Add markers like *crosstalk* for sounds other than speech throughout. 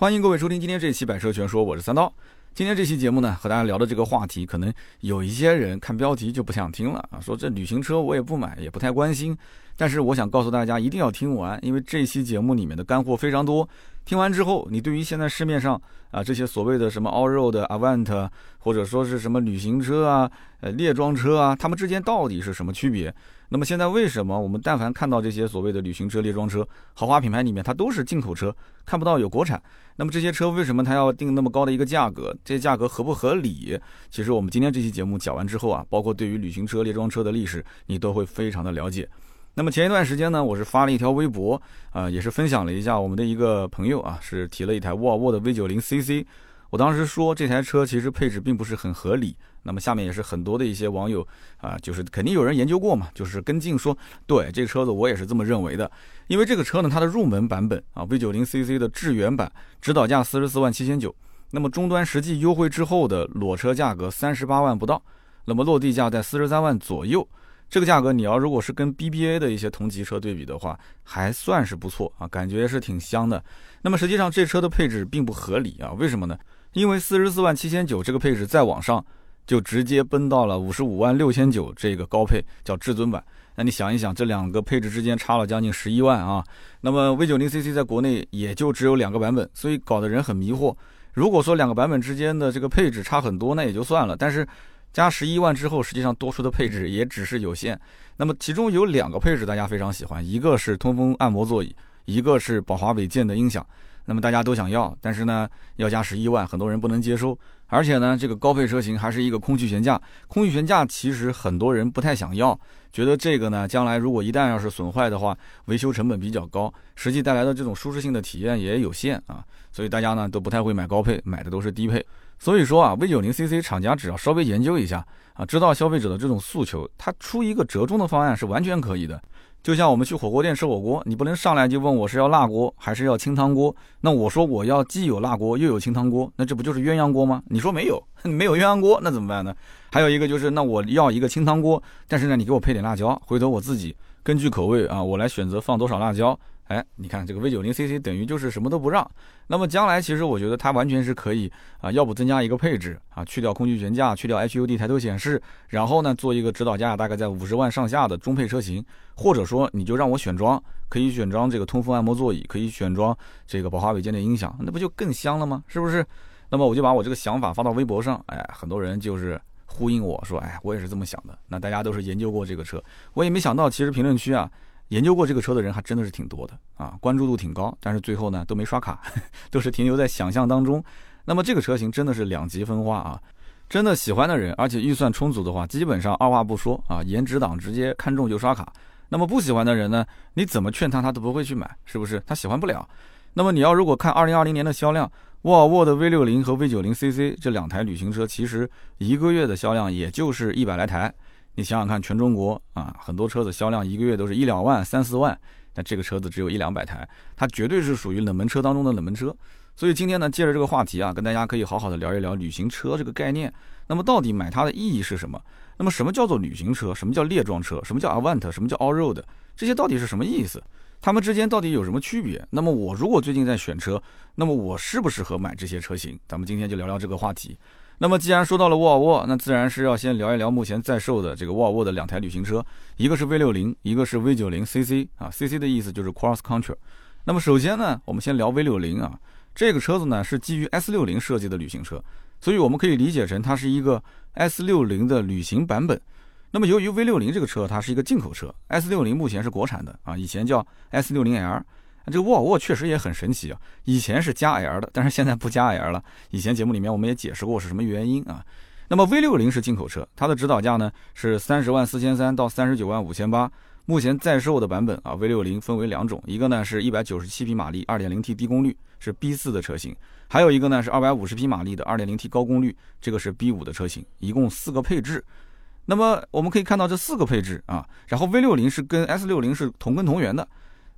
欢迎各位收听今天这期《百车全说》，我是三刀。今天这期节目呢，和大家聊的这个话题，可能有一些人看标题就不想听了啊，说这旅行车我也不买，也不太关心。但是我想告诉大家，一定要听完，因为这期节目里面的干货非常多。听完之后，你对于现在市面上啊这些所谓的什么 Allroad、Avant，或者说是什么旅行车啊、呃列装车啊，它们之间到底是什么区别？那么现在为什么我们但凡看到这些所谓的旅行车、列装车、豪华品牌里面，它都是进口车，看不到有国产？那么这些车为什么它要定那么高的一个价格？这些价格合不合理？其实我们今天这期节目讲完之后啊，包括对于旅行车、列装车的历史，你都会非常的了解。那么前一段时间呢，我是发了一条微博，啊，也是分享了一下我们的一个朋友啊，是提了一台沃尔沃的 V90 CC。我当时说这台车其实配置并不是很合理。那么下面也是很多的一些网友啊，就是肯定有人研究过嘛，就是跟进说，对这车子我也是这么认为的。因为这个车呢，它的入门版本啊，V90 CC 的智远版，指导价四十四万七千九，那么终端实际优惠之后的裸车价格三十八万不到，那么落地价在四十三万左右。这个价格，你要如果是跟 BBA 的一些同级车对比的话，还算是不错啊，感觉是挺香的。那么实际上这车的配置并不合理啊，为什么呢？因为四十四万七千九这个配置再往上，就直接奔到了五十五万六千九这个高配叫至尊版。那你想一想，这两个配置之间差了将近十一万啊。那么 V90CC 在国内也就只有两个版本，所以搞得人很迷惑。如果说两个版本之间的这个配置差很多，那也就算了，但是。加十一万之后，实际上多出的配置也只是有限。那么其中有两个配置大家非常喜欢，一个是通风按摩座椅，一个是宝华韦健的音响。那么大家都想要，但是呢要加十一万，很多人不能接受。而且呢这个高配车型还是一个空气悬架，空气悬架其实很多人不太想要，觉得这个呢将来如果一旦要是损坏的话，维修成本比较高，实际带来的这种舒适性的体验也有限啊。所以大家呢都不太会买高配，买的都是低配。所以说啊，V90CC 厂家只要稍微研究一下啊，知道消费者的这种诉求，它出一个折中的方案是完全可以的。就像我们去火锅店吃火锅，你不能上来就问我是要辣锅还是要清汤锅。那我说我要既有辣锅又有清汤锅，那这不就是鸳鸯锅吗？你说没有，*laughs* 没有鸳鸯锅，那怎么办呢？还有一个就是，那我要一个清汤锅，但是呢，你给我配点辣椒，回头我自己根据口味啊，我来选择放多少辣椒。哎，你看这个 V90CC 等于就是什么都不让。那么将来其实我觉得它完全是可以啊，要不增加一个配置啊，去掉空气悬架，去掉 HUD 抬头显示，然后呢做一个指导价大概在五十万上下的中配车型，或者说你就让我选装，可以选装这个通风按摩座椅，可以选装这个宝华韦健的音响，那不就更香了吗？是不是？那么我就把我这个想法发到微博上，哎，很多人就是呼应我说，哎，我也是这么想的。那大家都是研究过这个车，我也没想到，其实评论区啊。研究过这个车的人还真的是挺多的啊，关注度挺高，但是最后呢都没刷卡，*laughs* 都是停留在想象当中。那么这个车型真的是两极分化啊，真的喜欢的人，而且预算充足的话，基本上二话不说啊，颜值党直接看中就刷卡。那么不喜欢的人呢，你怎么劝他，他都不会去买，是不是？他喜欢不了。那么你要如果看二零二零年的销量，沃尔沃的 V 六零和 V 九零 CC 这两台旅行车，其实一个月的销量也就是一百来台。你想想看，全中国啊，很多车子销量一个月都是一两万、三四万，但这个车子只有一两百台，它绝对是属于冷门车当中的冷门车。所以今天呢，借着这个话题啊，跟大家可以好好的聊一聊旅行车这个概念。那么到底买它的意义是什么？那么什么叫做旅行车？什么叫列装车？什么叫 Avant？什么叫 Allroad？这些到底是什么意思？它们之间到底有什么区别？那么我如果最近在选车，那么我适不适合买这些车型？咱们今天就聊聊这个话题。那么既然说到了沃尔沃，那自然是要先聊一聊目前在售的这个沃尔沃的两台旅行车，一个是 V60，一个是 V90CC 啊，CC 的意思就是 Cross Country。那么首先呢，我们先聊 V60 啊，这个车子呢是基于 S60 设计的旅行车，所以我们可以理解成它是一个 S60 的旅行版本。那么由于 V60 这个车它是一个进口车，S60 目前是国产的啊，以前叫 S60L。这个沃尔沃确实也很神奇啊，以前是加 L 的，但是现在不加 L 了。以前节目里面我们也解释过是什么原因啊。那么 V 六零是进口车，它的指导价呢是三十万四千三到三十九万五千八。目前在售的版本啊，V 六零分为两种，一个呢是一百九十七匹马力，二点零 T 低功率，是 B 四的车型；还有一个呢是二百五十匹马力的二点零 T 高功率，这个是 B 五的车型。一共四个配置。那么我们可以看到这四个配置啊，然后 V 六零是跟 S 六零是同根同源的。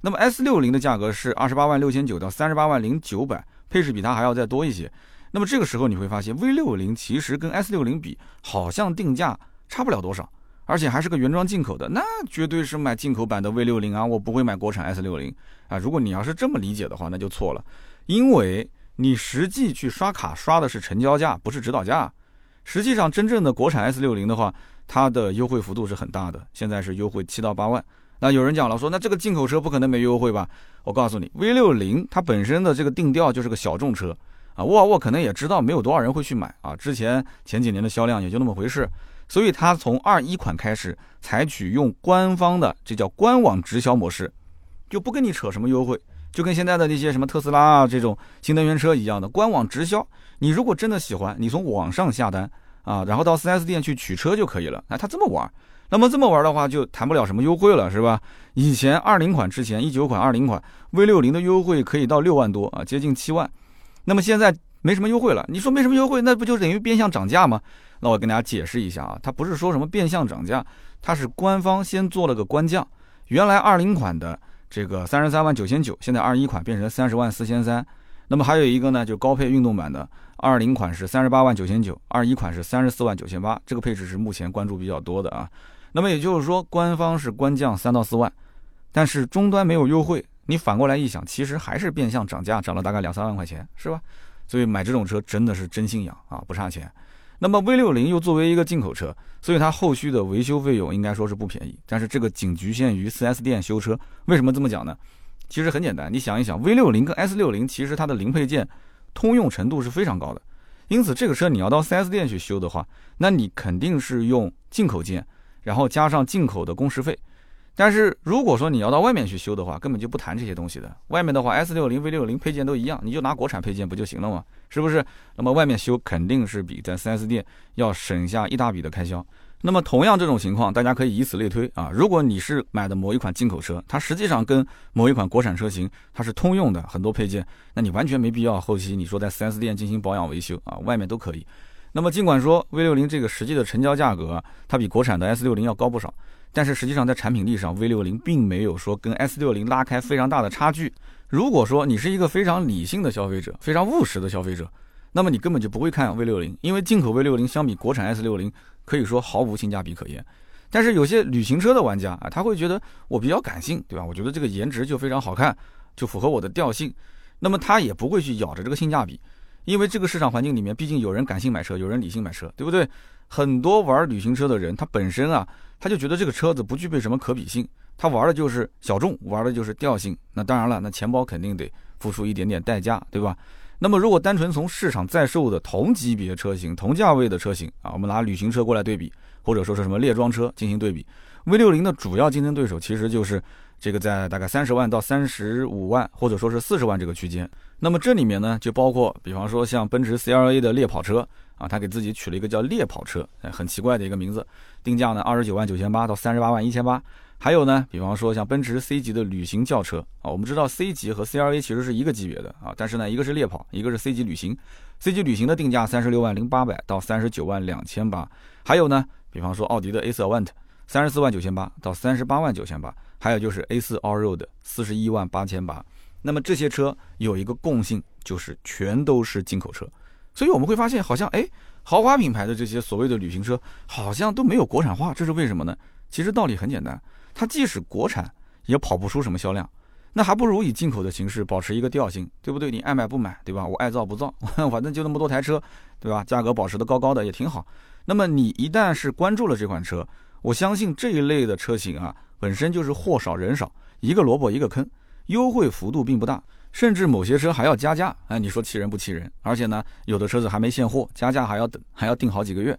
那么 S 六零的价格是二十八万六千九到三十八万零九百，配置比它还要再多一些。那么这个时候你会发现 V 六零其实跟 S 六零比，好像定价差不了多少，而且还是个原装进口的，那绝对是买进口版的 V 六零啊，我不会买国产 S 六零啊。如果你要是这么理解的话，那就错了，因为你实际去刷卡刷的是成交价，不是指导价。实际上，真正的国产 S 六零的话，它的优惠幅度是很大的，现在是优惠七到八万。那有人讲了，说那这个进口车不可能没优惠吧？我告诉你，V 六零它本身的这个定调就是个小众车啊，沃尔沃可能也知道没有多少人会去买啊，之前前几年的销量也就那么回事，所以它从二一款开始采取用官方的这叫官网直销模式，就不跟你扯什么优惠，就跟现在的那些什么特斯拉啊这种新能源车一样的官网直销。你如果真的喜欢，你从网上下单啊，然后到 4S 店去取车就可以了。哎，他这么玩。那么这么玩的话，就谈不了什么优惠了，是吧？以前二零款之前，一九款、二零款 V 六零的优惠可以到六万多啊，接近七万。那么现在没什么优惠了，你说没什么优惠，那不就等于变相涨价吗？那我跟大家解释一下啊，它不是说什么变相涨价，它是官方先做了个官降。原来二零款的这个三十三万九千九，现在二一款变成三十万四千三。那么还有一个呢，就高配运动版的二零款是三十八万九千九，二一款是三十四万九千八，这个配置是目前关注比较多的啊。那么也就是说，官方是官降三到四万，但是终端没有优惠。你反过来一想，其实还是变相涨价，涨了大概两三万块钱，是吧？所以买这种车真的是真信仰啊，不差钱。那么 V 六零又作为一个进口车，所以它后续的维修费用应该说是不便宜。但是这个仅局限于 4S 店修车。为什么这么讲呢？其实很简单，你想一想，V 六零跟 S 六零其实它的零配件通用程度是非常高的。因此这个车你要到 4S 店去修的话，那你肯定是用进口件。然后加上进口的工时费，但是如果说你要到外面去修的话，根本就不谈这些东西的。外面的话，S 六零、V 六零配件都一样，你就拿国产配件不就行了吗？是不是？那么外面修肯定是比在 4S 店要省下一大笔的开销。那么同样这种情况，大家可以以此类推啊。如果你是买的某一款进口车，它实际上跟某一款国产车型它是通用的很多配件，那你完全没必要后期你说在 4S 店进行保养维修啊，外面都可以。那么尽管说 V 六零这个实际的成交价格它比国产的 S 六零要高不少，但是实际上在产品力上 V 六零并没有说跟 S 六零拉开非常大的差距。如果说你是一个非常理性的消费者，非常务实的消费者，那么你根本就不会看 V 六零，因为进口 V 六零相比国产 S 六零可以说毫无性价比可言。但是有些旅行车的玩家啊，他会觉得我比较感性，对吧？我觉得这个颜值就非常好看，就符合我的调性，那么他也不会去咬着这个性价比。因为这个市场环境里面，毕竟有人感性买车，有人理性买车，对不对？很多玩旅行车的人，他本身啊，他就觉得这个车子不具备什么可比性，他玩的就是小众，玩的就是调性。那当然了，那钱包肯定得付出一点点代价，对吧？那么如果单纯从市场在售的同级别车型、同价位的车型啊，我们拿旅行车过来对比，或者说是什么猎装车进行对比，V 六零的主要竞争对手其实就是这个在大概三十万到三十五万，或者说是四十万这个区间。那么这里面呢，就包括，比方说像奔驰 CLA 的猎跑车啊，它给自己取了一个叫猎跑车，哎，很奇怪的一个名字，定价呢二十九万九千八到三十八万一千八。还有呢，比方说像奔驰 C 级的旅行轿车啊，我们知道 C 级和 CLA 其实是一个级别的啊，但是呢，一个是猎跑，一个是 C 级旅行。C 级旅行的定价三十六万零八百到三十九万两千八。还有呢，比方说奥迪的 A4 Avant，三十四万九千八到三十八万九千八。还有就是 A4 Allroad，四十一万八千八。那么这些车有一个共性，就是全都是进口车，所以我们会发现，好像哎，豪华品牌的这些所谓的旅行车，好像都没有国产化，这是为什么呢？其实道理很简单，它即使国产，也跑不出什么销量，那还不如以进口的形式保持一个调性，对不对？你爱买不买，对吧？我爱造不造，*laughs* 反正就那么多台车，对吧？价格保持的高高的也挺好。那么你一旦是关注了这款车，我相信这一类的车型啊，本身就是货少人少，一个萝卜一个坑。优惠幅度并不大，甚至某些车还要加价。哎，你说气人不气人？而且呢，有的车子还没现货，加价还要等，还要订好几个月。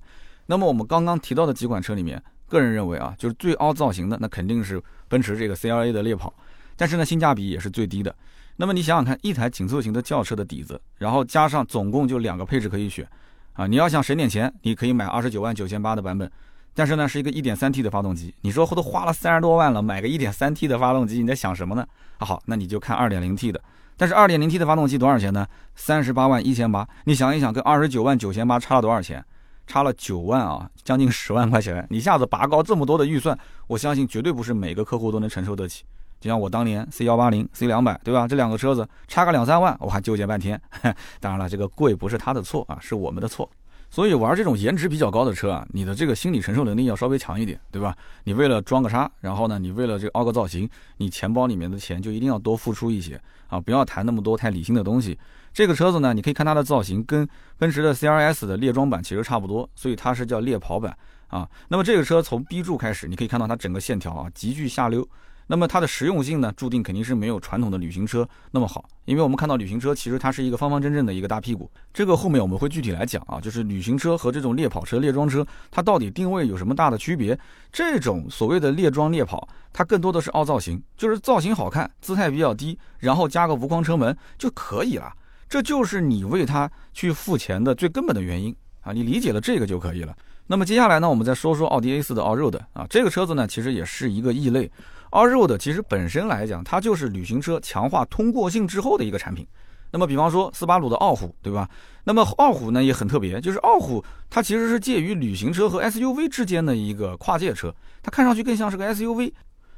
那么我们刚刚提到的几款车里面，个人认为啊，就是最凹造型的，那肯定是奔驰这个 CLA 的猎跑。但是呢，性价比也是最低的。那么你想想看，一台紧凑型的轿车的底子，然后加上总共就两个配置可以选啊，你要想省点钱，你可以买二十九万九千八的版本。但是呢，是一个一点三 T 的发动机。你说后都花了三十多万了，买个一点三 T 的发动机，你在想什么呢？啊好，那你就看二点零 T 的。但是二点零 T 的发动机多少钱呢？三十八万一千八。你想一想，跟二十九万九千八差了多少钱？差了九万啊，将近十万块钱。你一下子拔高这么多的预算，我相信绝对不是每个客户都能承受得起。就像我当年 C 幺八零、C 两百，对吧？这两个车子差个两三万，我还纠结半天。*laughs* 当然了，这个贵不是他的错啊，是我们的错。所以玩这种颜值比较高的车啊，你的这个心理承受能力要稍微强一点，对吧？你为了装个叉，然后呢，你为了这个凹个造型，你钱包里面的钱就一定要多付出一些啊！不要谈那么多太理性的东西。这个车子呢，你可以看它的造型跟奔驰的 CRS 的猎装版其实差不多，所以它是叫猎跑版啊。那么这个车从 B 柱开始，你可以看到它整个线条啊极具下溜。那么它的实用性呢，注定肯定是没有传统的旅行车那么好，因为我们看到旅行车其实它是一个方方正正的一个大屁股。这个后面我们会具体来讲啊，就是旅行车和这种猎跑车、猎装车它到底定位有什么大的区别？这种所谓的猎装猎跑，它更多的是凹造型，就是造型好看，姿态比较低，然后加个无框车门就可以了。这就是你为它去付钱的最根本的原因啊！你理解了这个就可以了。那么接下来呢，我们再说说奥迪 A4 的 Allroad 啊，这个车子呢其实也是一个异类。Allroad 其实本身来讲，它就是旅行车强化通过性之后的一个产品。那么比方说斯巴鲁的傲虎，对吧？那么傲虎呢也很特别，就是傲虎它其实是介于旅行车和 SUV 之间的一个跨界车，它看上去更像是个 SUV。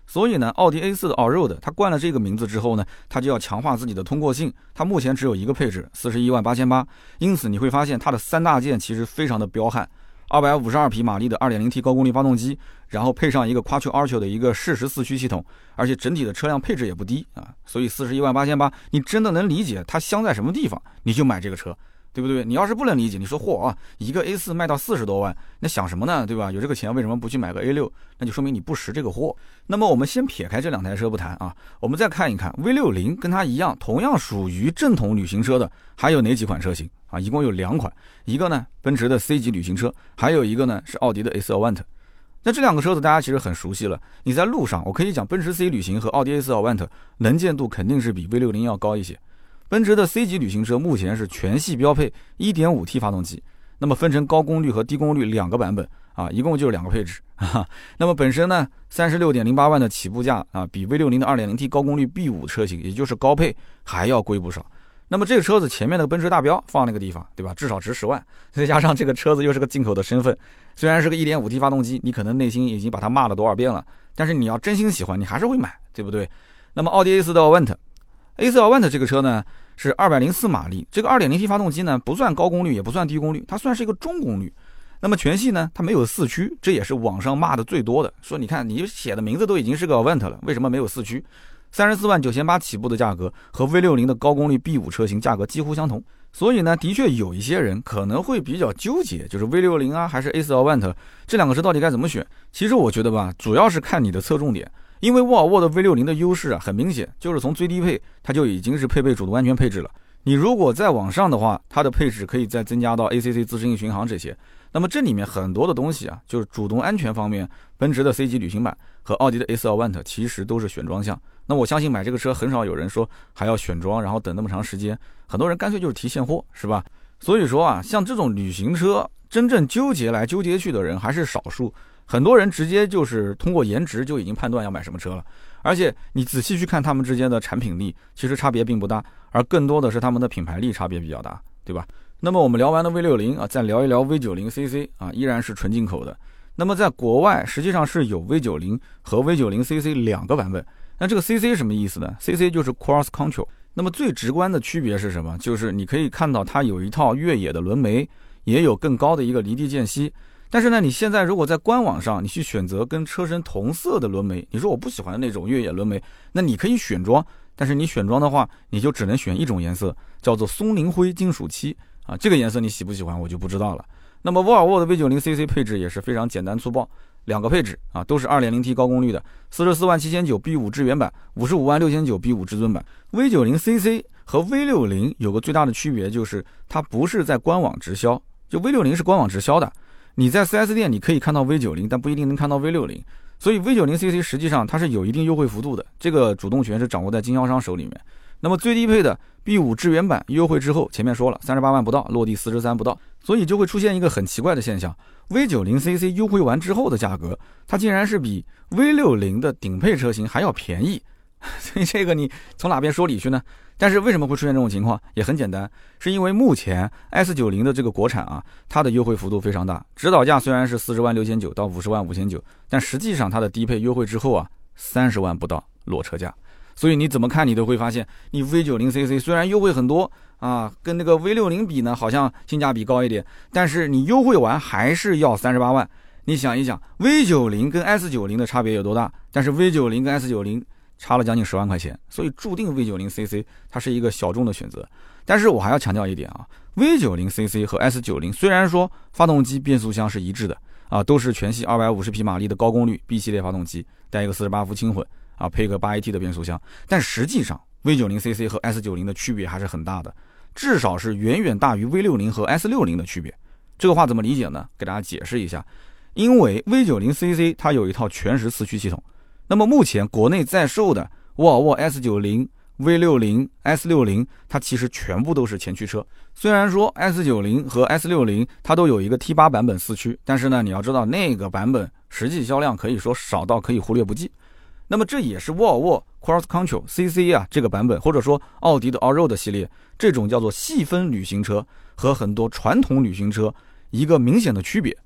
所以呢，奥迪 A4 的 Allroad 它冠了这个名字之后呢，它就要强化自己的通过性。它目前只有一个配置，四十一万八千八。因此你会发现它的三大件其实非常的彪悍。二百五十二匹马力的二点零 T 高功率发动机，然后配上一个 Quattro Arch 的一个适时四驱系统，而且整体的车辆配置也不低啊，所以四十一万八千八，你真的能理解它香在什么地方，你就买这个车。对不对？你要是不能理解，你说嚯啊，一个 A 四卖到四十多万，那想什么呢？对吧？有这个钱为什么不去买个 A 六？那就说明你不识这个货。那么我们先撇开这两台车不谈啊，我们再看一看 V 六零跟它一样，同样属于正统旅行车的，还有哪几款车型啊？一共有两款，一个呢奔驰的 C 级旅行车，还有一个呢是奥迪的 A 四 Avant。那这两个车子大家其实很熟悉了，你在路上，我可以讲奔驰 C 旅行和奥迪 A 四 Avant 能见度肯定是比 V 六零要高一些。奔驰的 C 级旅行车目前是全系标配 1.5T 发动机，那么分成高功率和低功率两个版本啊，一共就是两个配置。那么本身呢，三十六点零八万的起步价啊，比 V60 的 2.0T 高功率 B5 车型，也就是高配还要贵不少。那么这个车子前面的奔驰大标放那个地方，对吧？至少值十万，再加上这个车子又是个进口的身份，虽然是个 1.5T 发动机，你可能内心已经把它骂了多少遍了，但是你要真心喜欢，你还是会买，对不对？那么奥迪 A4 的 Avant，A4 Avent 这个车呢？是二百零四马力，这个二点零 T 发动机呢，不算高功率，也不算低功率，它算是一个中功率。那么全系呢，它没有四驱，这也是网上骂的最多的。说你看你写的名字都已经是个 Avent 了，为什么没有四驱？三十四万九千八起步的价格和 V 六零的高功率 B 五车型价格几乎相同。所以呢，的确有一些人可能会比较纠结，就是 V 六零啊，还是 A 四 Avant 这两个车到底该怎么选？其实我觉得吧，主要是看你的侧重点。因为沃尔沃的 V60 的优势啊，很明显，就是从最低配它就已经是配备主动安全配置了。你如果再往上的话，它的配置可以再增加到 ACC 自适应巡航这些。那么这里面很多的东西啊，就是主动安全方面，奔驰的 C 级旅行版和奥迪的 A4 Avant 其实都是选装项。那我相信买这个车很少有人说还要选装，然后等那么长时间，很多人干脆就是提现货，是吧？所以说啊，像这种旅行车，真正纠结来纠结去的人还是少数。很多人直接就是通过颜值就已经判断要买什么车了，而且你仔细去看他们之间的产品力，其实差别并不大，而更多的是他们的品牌力差别比较大，对吧？那么我们聊完了 V 六零啊，再聊一聊 V 九零 CC 啊，依然是纯进口的。那么在国外实际上是有 V 九零和 V 九零 CC 两个版本。那这个 CC 什么意思呢？CC 就是 Cross Control。那么最直观的区别是什么？就是你可以看到它有一套越野的轮眉，也有更高的一个离地间隙。但是呢，你现在如果在官网上，你去选择跟车身同色的轮眉，你说我不喜欢那种越野轮眉，那你可以选装，但是你选装的话，你就只能选一种颜色，叫做松林灰金属漆啊，这个颜色你喜不喜欢，我就不知道了。那么沃尔沃的 V90 CC 配置也是非常简单粗暴，两个配置啊，都是 2.0T 高功率的，四十四万七千九 B5 智源版，五十五万六千九 B5 至尊版。V90 CC 和 V60 有个最大的区别就是它不是在官网直销，就 V60 是官网直销的。你在 4S 店你可以看到 V 九零，但不一定能看到 V 六零，所以 V 九零 CC 实际上它是有一定优惠幅度的，这个主动权是掌握在经销商手里面。那么最低配的 B 五智源版优惠之后，前面说了三十八万不到，落地四十三不到，所以就会出现一个很奇怪的现象：V 九零 CC 优惠完之后的价格，它竟然是比 V 六零的顶配车型还要便宜。*laughs* 所以这个你从哪边说理去呢？但是为什么会出现这种情况？也很简单，是因为目前 S 九零的这个国产啊，它的优惠幅度非常大。指导价虽然是四十万六千九到五十万五千九，但实际上它的低配优惠之后啊，三十万不到裸车价。所以你怎么看你都会发现，你 V 九零 CC 虽然优惠很多啊，跟那个 V 六零比呢，好像性价比高一点，但是你优惠完还是要三十八万。你想一想，V 九零跟 S 九零的差别有多大？但是 V 九零跟 S 九零。差了将近十万块钱，所以注定 V90 CC 它是一个小众的选择。但是我还要强调一点啊，V90CC 和 S90 虽然说发动机、变速箱是一致的啊，都是全系250匹马力的高功率 B 系列发动机，带一个48伏轻混啊，配个 8AT 的变速箱，但实际上 V90CC 和 S90 的区别还是很大的，至少是远远大于 V60 和 S60 的区别。这个话怎么理解呢？给大家解释一下，因为 V90CC 它有一套全时四驱系统，那么目前国内在售的沃尔沃 S90。V60、S60，它其实全部都是前驱车。虽然说 S90 和 S60 它都有一个 T8 版本四驱，但是呢，你要知道那个版本实际销量可以说少到可以忽略不计。那么这也是沃尔沃 Cross Country CC 啊这个版本，或者说奥迪的 Allroad 系列这种叫做细分旅行车和很多传统旅行车一个明显的区别。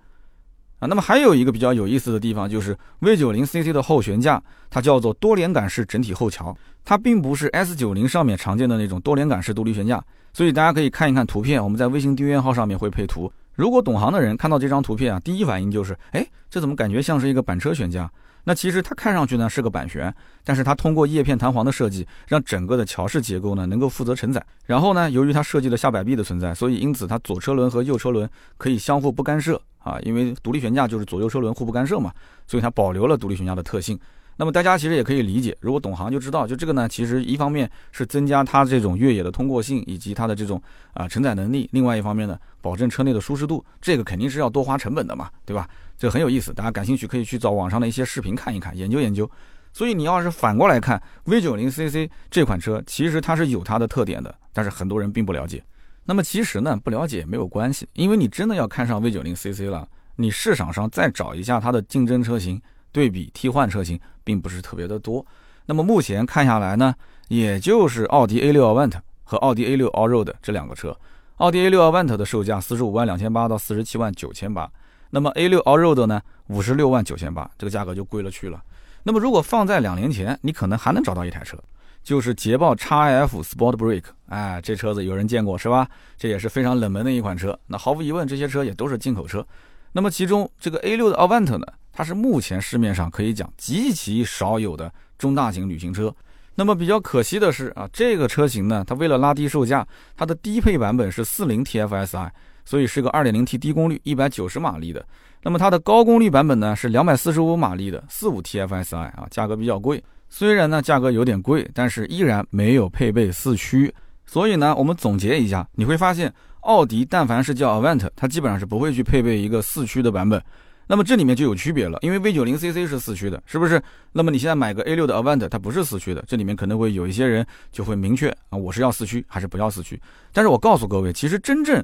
啊，那么还有一个比较有意思的地方就是 V90CC 的后悬架，它叫做多连杆式整体后桥，它并不是 S90 上面常见的那种多连杆式独立悬架，所以大家可以看一看图片，我们在微信订阅号上面会配图。如果懂行的人看到这张图片啊，第一反应就是，哎，这怎么感觉像是一个板车悬架？那其实它看上去呢是个板悬，但是它通过叶片弹簧的设计，让整个的桥式结构呢能够负责承载。然后呢，由于它设计了下摆臂的存在，所以因此它左车轮和右车轮可以相互不干涉啊，因为独立悬架就是左右车轮互不干涉嘛，所以它保留了独立悬架的特性。那么大家其实也可以理解，如果懂行就知道，就这个呢，其实一方面是增加它这种越野的通过性以及它的这种啊承载能力，另外一方面呢，保证车内的舒适度，这个肯定是要多花成本的嘛，对吧？这很有意思，大家感兴趣可以去找网上的一些视频看一看，研究研究。所以你要是反过来看 V90CC 这款车，其实它是有它的特点的，但是很多人并不了解。那么其实呢，不了解也没有关系，因为你真的要看上 V90CC 了，你市场上再找一下它的竞争车型。对比替换车型并不是特别的多，那么目前看下来呢，也就是奥迪 A6 Avant 和奥迪 A6 Allroad 这两个车。奥迪 A6 Avant 的售价四十五万两千八到四十七万九千八，那么 A6 Allroad 呢五十六万九千八，这个价格就贵了去了。那么如果放在两年前，你可能还能找到一台车，就是捷豹 XF Sport Break，哎，这车子有人见过是吧？这也是非常冷门的一款车。那毫无疑问，这些车也都是进口车。那么其中这个 A6 的 Avant 呢？它是目前市面上可以讲极其少有的中大型旅行车。那么比较可惜的是啊，这个车型呢，它为了拉低售价，它的低配版本是40 TFSI，所以是个 2.0T 低功率190马力的。那么它的高功率版本呢是245马力的45 TFSI 啊，价格比较贵。虽然呢价格有点贵，但是依然没有配备四驱。所以呢，我们总结一下，你会发现奥迪但凡是叫 Avant，它基本上是不会去配备一个四驱的版本。那么这里面就有区别了，因为 V90CC 是四驱的，是不是？那么你现在买个 A6 的 Avant，它不是四驱的，这里面可能会有一些人就会明确啊，我是要四驱还是不要四驱？但是我告诉各位，其实真正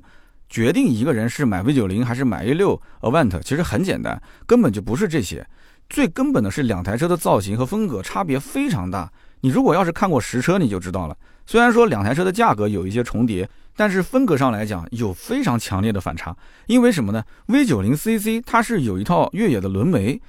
决定一个人是买 V90 还是买 A6 Avant，其实很简单，根本就不是这些，最根本的是两台车的造型和风格差别非常大。你如果要是看过实车，你就知道了。虽然说两台车的价格有一些重叠。但是风格上来讲有非常强烈的反差，因为什么呢？V90CC 它是有一套越野的轮眉，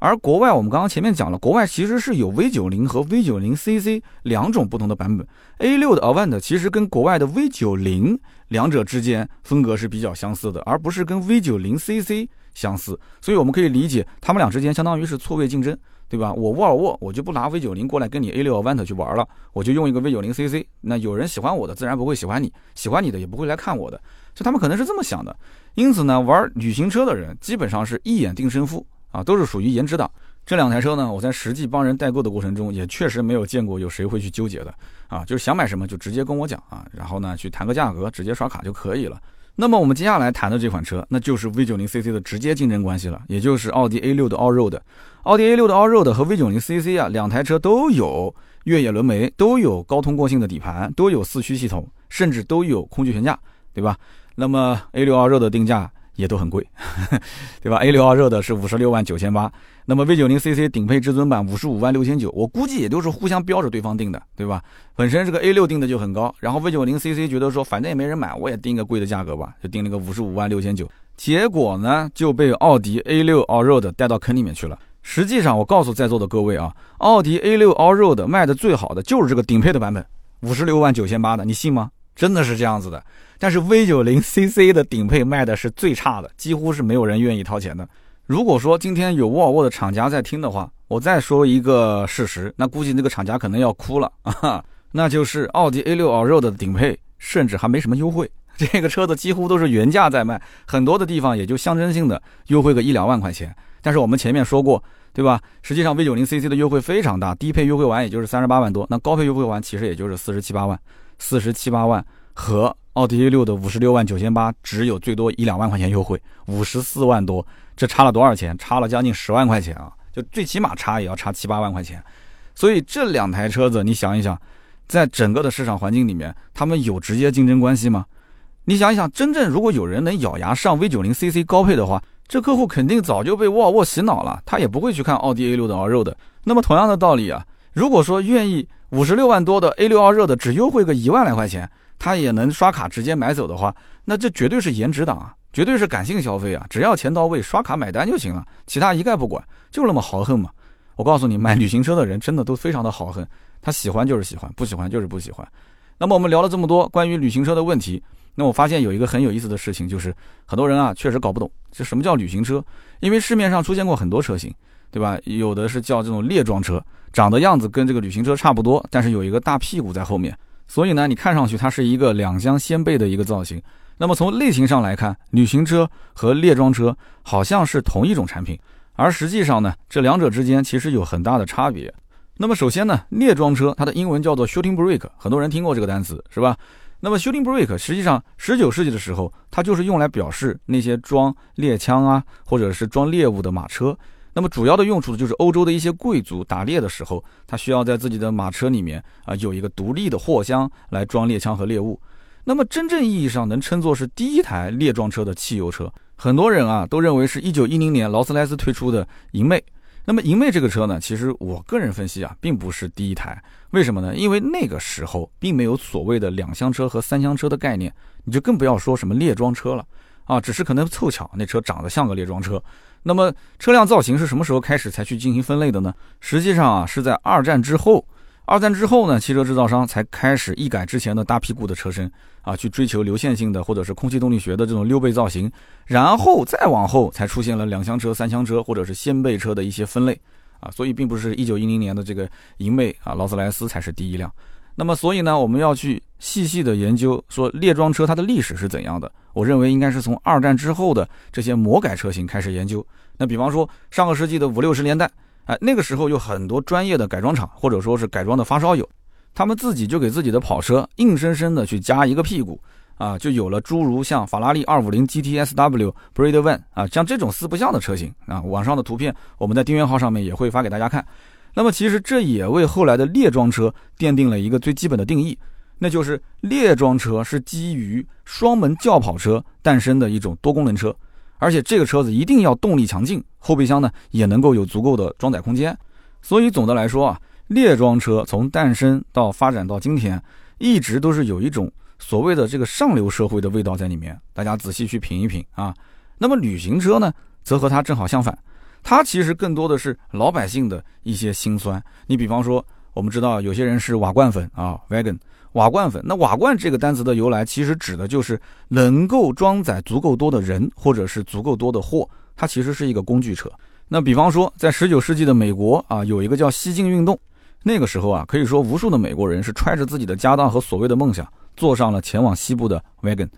而国外我们刚刚前面讲了，国外其实是有 V90 和 V90CC 两种不同的版本。A6 的 Avant 其实跟国外的 V90 两者之间风格是比较相似的，而不是跟 V90CC 相似，所以我们可以理解他们俩之间相当于是错位竞争。对吧？我沃尔沃我就不拿 V 九零过来跟你 A 六 Avant 去玩了，我就用一个 V 九零 CC。那有人喜欢我的，自然不会喜欢你；喜欢你的，也不会来看我的。就他们可能是这么想的。因此呢，玩旅行车的人基本上是一眼定胜负啊，都是属于颜值党。这两台车呢，我在实际帮人代购的过程中，也确实没有见过有谁会去纠结的啊，就是想买什么就直接跟我讲啊，然后呢去谈个价格，直接刷卡就可以了。那么我们接下来谈的这款车，那就是 V90CC 的直接竞争关系了，也就是奥迪 A6 的 Allroad。奥迪 A6 的 Allroad 和 V90CC 啊，两台车都有越野轮眉，都有高通过性的底盘，都有四驱系统，甚至都有空气悬架，对吧？那么 A6 Allroad 的定价。也都很贵，*laughs* 对吧？A 六二热的是五十六万九千八，那么 V 九零 CC 顶配至尊版五十五万六千九，我估计也都是互相标着对方定的，对吧？本身这个 A 六定的就很高，然后 V 九零 CC 觉得说反正也没人买，我也定个贵的价格吧，就定了个五十五万六千九，结果呢就被奥迪 A 六 Allroad 带到坑里面去了。实际上，我告诉在座的各位啊，奥迪 A 六 Allroad 卖的最好的就是这个顶配的版本，五十六万九千八的，你信吗？真的是这样子的。但是 V90CC 的顶配卖的是最差的，几乎是没有人愿意掏钱的。如果说今天有沃尔沃的厂家在听的话，我再说一个事实，那估计那个厂家可能要哭了 *laughs* 啊，那就是奥迪 A6 Allroad 的顶配甚至还没什么优惠。*laughs* 这个车子几乎都是原价在卖，很多的地方也就象征性的优惠个一两万块钱。但是我们前面说过，对吧？实际上 V90CC 的优惠非常大，低配优惠完也就是三十八万多，那高配优惠完其实也就是四十七八万，四十七八万和奥迪 A6 的五十六万九千八只有最多一两万块钱优惠，五十四万多，这差了多少钱？差了将近十万块钱啊！就最起码差也要差七八万块钱。所以这两台车子，你想一想，在整个的市场环境里面，他们有直接竞争关系吗？你想一想，真正如果有人能咬牙上 V90CC 高配的话，这客户肯定早就被沃尔沃洗脑了，他也不会去看奥迪 A6 的 all 的。那么同样的道理啊，如果说愿意五十六万多的 A6 all 的只优惠个一万来块钱，他也能刷卡直接买走的话，那这绝对是颜值党啊，绝对是感性消费啊，只要钱到位，刷卡买单就行了，其他一概不管，就那么豪横嘛。我告诉你，买旅行车的人真的都非常的豪横，他喜欢就是喜欢，不喜欢就是不喜欢。那么我们聊了这么多关于旅行车的问题。那我发现有一个很有意思的事情，就是很多人啊确实搞不懂这什么叫旅行车，因为市面上出现过很多车型，对吧？有的是叫这种列装车，长的样子跟这个旅行车差不多，但是有一个大屁股在后面，所以呢，你看上去它是一个两厢掀背的一个造型。那么从类型上来看，旅行车和列装车好像是同一种产品，而实际上呢，这两者之间其实有很大的差别。那么首先呢，列装车它的英文叫做 shooting break，很多人听过这个单词，是吧？那么 shooting break 实际上，十九世纪的时候，它就是用来表示那些装猎枪啊，或者是装猎物的马车。那么主要的用处就是欧洲的一些贵族打猎的时候，他需要在自己的马车里面啊有一个独立的货箱来装猎枪和猎物。那么真正意义上能称作是第一台列装车的汽油车，很多人啊都认为是一九一零年劳斯莱斯推出的银魅。那么银魅这个车呢，其实我个人分析啊，并不是第一台。为什么呢？因为那个时候并没有所谓的两厢车和三厢车的概念，你就更不要说什么列装车了啊！只是可能凑巧那车长得像个列装车。那么车辆造型是什么时候开始才去进行分类的呢？实际上啊，是在二战之后。二战之后呢，汽车制造商才开始一改之前的大屁股的车身啊，去追求流线性的或者是空气动力学的这种溜背造型，然后再往后才出现了两厢车、三厢车或者是掀背车的一些分类啊，所以并不是一九一零年的这个银魅啊，劳斯莱斯才是第一辆。那么所以呢，我们要去细细的研究说列装车它的历史是怎样的。我认为应该是从二战之后的这些魔改车型开始研究。那比方说上个世纪的五六十年代。哎，那个时候有很多专业的改装厂，或者说是改装的发烧友，他们自己就给自己的跑车硬生生的去加一个屁股，啊，就有了诸如像法拉利二五零 GTSW、Breed One 啊，像这种四不像的车型啊。网上的图片我们在订阅号上面也会发给大家看。那么其实这也为后来的列装车奠定了一个最基本的定义，那就是列装车是基于双门轿跑车诞生的一种多功能车。而且这个车子一定要动力强劲，后备箱呢也能够有足够的装载空间。所以总的来说啊，列装车从诞生到发展到今天，一直都是有一种所谓的这个上流社会的味道在里面。大家仔细去品一品啊。那么旅行车呢，则和它正好相反，它其实更多的是老百姓的一些辛酸。你比方说，我们知道有些人是瓦罐粉啊，wagon。瓦罐粉，那瓦罐这个单词的由来，其实指的就是能够装载足够多的人或者是足够多的货，它其实是一个工具车。那比方说，在十九世纪的美国啊，有一个叫西进运动，那个时候啊，可以说无数的美国人是揣着自己的家当和所谓的梦想，坐上了前往西部的 wagon。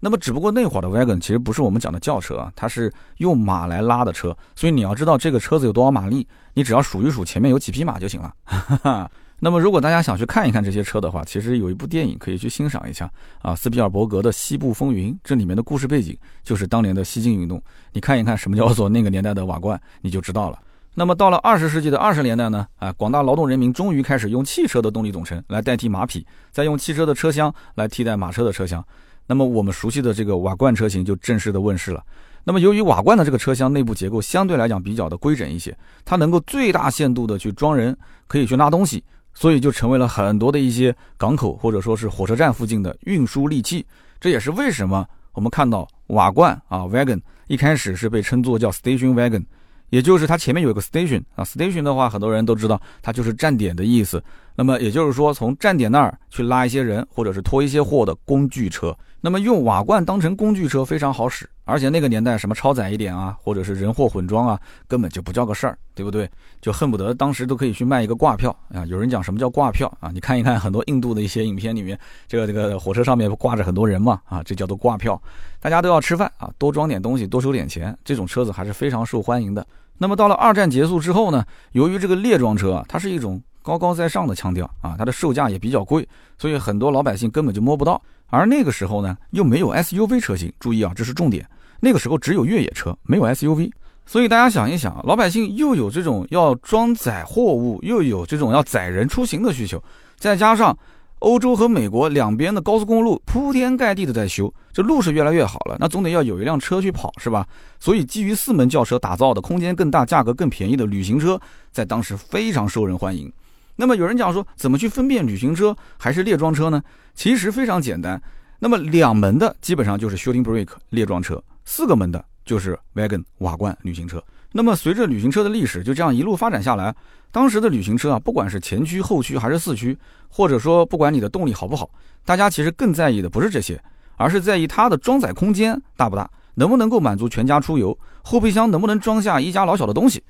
那么，只不过那会儿的 wagon 其实不是我们讲的轿车啊，它是用马来拉的车，所以你要知道这个车子有多少马力，你只要数一数前面有几匹马就行了。*laughs* 那么，如果大家想去看一看这些车的话，其实有一部电影可以去欣赏一下啊，斯皮尔伯格的《西部风云》，这里面的故事背景就是当年的西进运动。你看一看什么叫做那个年代的瓦罐，你就知道了。那么到了二十世纪的二十年代呢，啊，广大劳动人民终于开始用汽车的动力总成来代替马匹，再用汽车的车厢来替代马车的车厢。那么我们熟悉的这个瓦罐车型就正式的问世了。那么由于瓦罐的这个车厢内部结构相对来讲比较的规整一些，它能够最大限度的去装人，可以去拉东西。所以就成为了很多的一些港口或者说是火车站附近的运输利器。这也是为什么我们看到瓦罐啊，wagon 一开始是被称作叫 station wagon，也就是它前面有一个 station 啊，station 的话很多人都知道它就是站点的意思。那么也就是说从站点那儿去拉一些人或者是拖一些货的工具车。那么用瓦罐当成工具车非常好使，而且那个年代什么超载一点啊，或者是人货混装啊，根本就不叫个事儿，对不对？就恨不得当时都可以去卖一个挂票啊。有人讲什么叫挂票啊？你看一看很多印度的一些影片里面，这个这个火车上面挂着很多人嘛啊，这叫做挂票。大家都要吃饭啊，多装点东西，多收点钱，这种车子还是非常受欢迎的。那么到了二战结束之后呢，由于这个列装车啊，它是一种高高在上的腔调啊，它的售价也比较贵，所以很多老百姓根本就摸不到。而那个时候呢，又没有 SUV 车型，注意啊，这是重点。那个时候只有越野车，没有 SUV，所以大家想一想，老百姓又有这种要装载货物，又有这种要载人出行的需求，再加上欧洲和美国两边的高速公路铺天盖地的在修，这路是越来越好了，那总得要有一辆车去跑，是吧？所以基于四门轿车打造的空间更大、价格更便宜的旅行车，在当时非常受人欢迎。那么有人讲说，怎么去分辨旅行车还是列装车呢？其实非常简单。那么两门的基本上就是 shooting brake 列装车，四个门的就是 wagon 瓦罐旅行车。那么随着旅行车的历史就这样一路发展下来，当时的旅行车啊，不管是前驱、后驱还是四驱，或者说不管你的动力好不好，大家其实更在意的不是这些，而是在意它的装载空间大不大，能不能够满足全家出游，后备箱能不能装下一家老小的东西。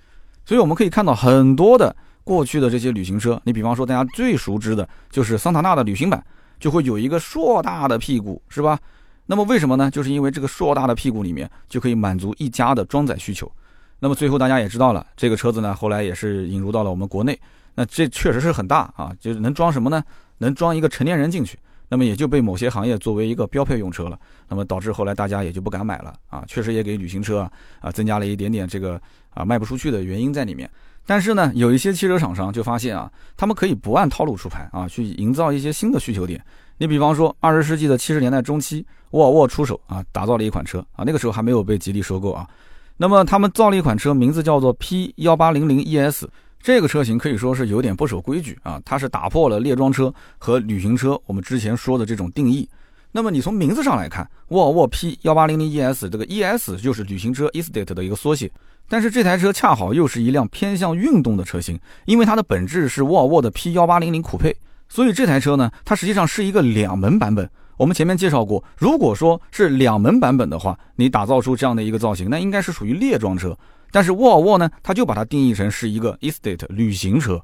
所以我们可以看到很多的。过去的这些旅行车，你比方说大家最熟知的就是桑塔纳的旅行版，就会有一个硕大的屁股，是吧？那么为什么呢？就是因为这个硕大的屁股里面就可以满足一家的装载需求。那么最后大家也知道了，这个车子呢后来也是引入到了我们国内，那这确实是很大啊，就是能装什么呢？能装一个成年人进去。那么也就被某些行业作为一个标配用车了。那么导致后来大家也就不敢买了啊，确实也给旅行车啊啊增加了一点点这个啊卖不出去的原因在里面。但是呢，有一些汽车厂商就发现啊，他们可以不按套路出牌啊，去营造一些新的需求点。你比方说，二十世纪的七十年代中期，沃尔沃出手啊，打造了一款车啊，那个时候还没有被吉利收购啊。那么他们造了一款车，名字叫做 P 幺八零零 ES。这个车型可以说是有点不守规矩啊，它是打破了列装车和旅行车我们之前说的这种定义。那么你从名字上来看，沃尔沃 P 幺八零零 ES 这个 ES 就是旅行车 Estate 的一个缩写，但是这台车恰好又是一辆偏向运动的车型，因为它的本质是沃尔沃的 P 幺八零零酷配，所以这台车呢，它实际上是一个两门版本。我们前面介绍过，如果说是两门版本的话，你打造出这样的一个造型，那应该是属于列装车。但是沃尔沃呢，它就把它定义成是一个 Estate 旅行车，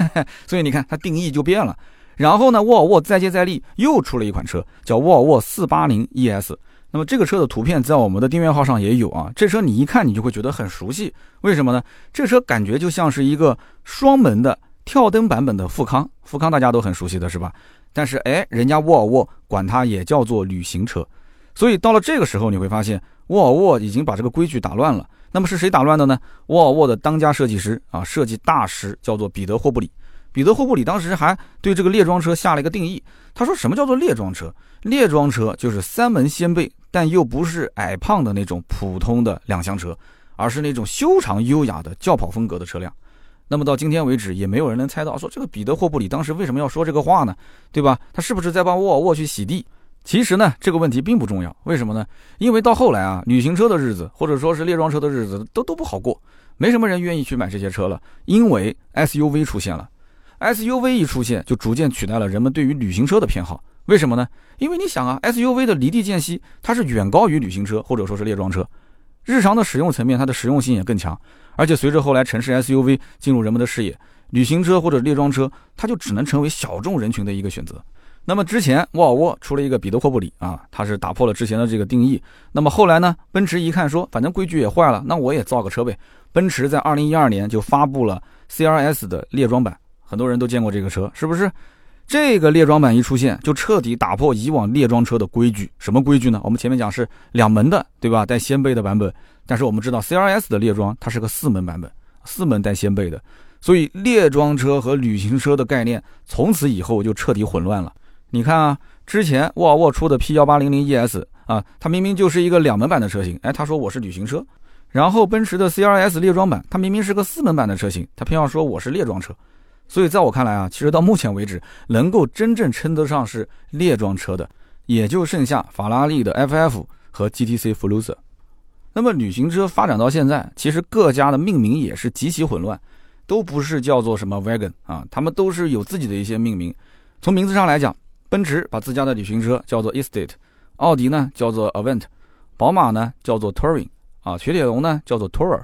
*laughs* 所以你看它定义就变了。然后呢，沃尔沃再接再厉，又出了一款车，叫沃尔沃四八零 ES。那么这个车的图片在我们的订阅号上也有啊。这车你一看，你就会觉得很熟悉。为什么呢？这车感觉就像是一个双门的跳灯版本的富康。富康大家都很熟悉的是吧？但是哎，人家沃尔沃管它也叫做旅行车。所以到了这个时候，你会发现沃尔沃已经把这个规矩打乱了。那么是谁打乱的呢？沃尔沃的当家设计师啊，设计大师叫做彼得霍布里。彼得·霍布里当时还对这个列装车下了一个定义，他说：“什么叫做列装车？列装车就是三门掀背，但又不是矮胖的那种普通的两厢车，而是那种修长优雅的轿跑风格的车辆。”那么到今天为止，也没有人能猜到说这个彼得·霍布里当时为什么要说这个话呢？对吧？他是不是在帮沃尔沃去洗地？其实呢，这个问题并不重要。为什么呢？因为到后来啊，旅行车的日子或者说是列装车的日子都都不好过，没什么人愿意去买这些车了，因为 SUV 出现了。SUV 一出现，就逐渐取代了人们对于旅行车的偏好。为什么呢？因为你想啊，SUV 的离地间隙它是远高于旅行车或者说是列装车，日常的使用层面它的实用性也更强。而且随着后来城市 SUV 进入人们的视野，旅行车或者列装车它就只能成为小众人群的一个选择。那么之前沃尔沃出了一个彼得霍布里啊，它是打破了之前的这个定义。那么后来呢，奔驰一看说，反正规矩也坏了，那我也造个车呗。奔驰在二零一二年就发布了 CRS 的列装版。很多人都见过这个车，是不是？这个列装版一出现，就彻底打破以往列装车的规矩。什么规矩呢？我们前面讲是两门的，对吧？带掀背的版本。但是我们知道 CRS 的列装它是个四门版本，四门带掀背的。所以列装车和旅行车的概念从此以后就彻底混乱了。你看啊，之前沃尔沃出的 P 幺八零零 ES 啊，它明明就是一个两门版的车型，哎，他说我是旅行车。然后奔驰的 CRS 列装版，它明明是个四门版的车型，它偏要说我是列装车。所以在我看来啊，其实到目前为止，能够真正称得上是列装车的，也就剩下法拉利的 FF 和 GTC f l u z e r 那么旅行车发展到现在，其实各家的命名也是极其混乱，都不是叫做什么 Wagon 啊，他们都是有自己的一些命名。从名字上来讲，奔驰把自家的旅行车叫做 Estate，奥迪呢叫做 Avent，宝马呢叫做 Touring，啊，雪铁龙呢叫做 Tourer，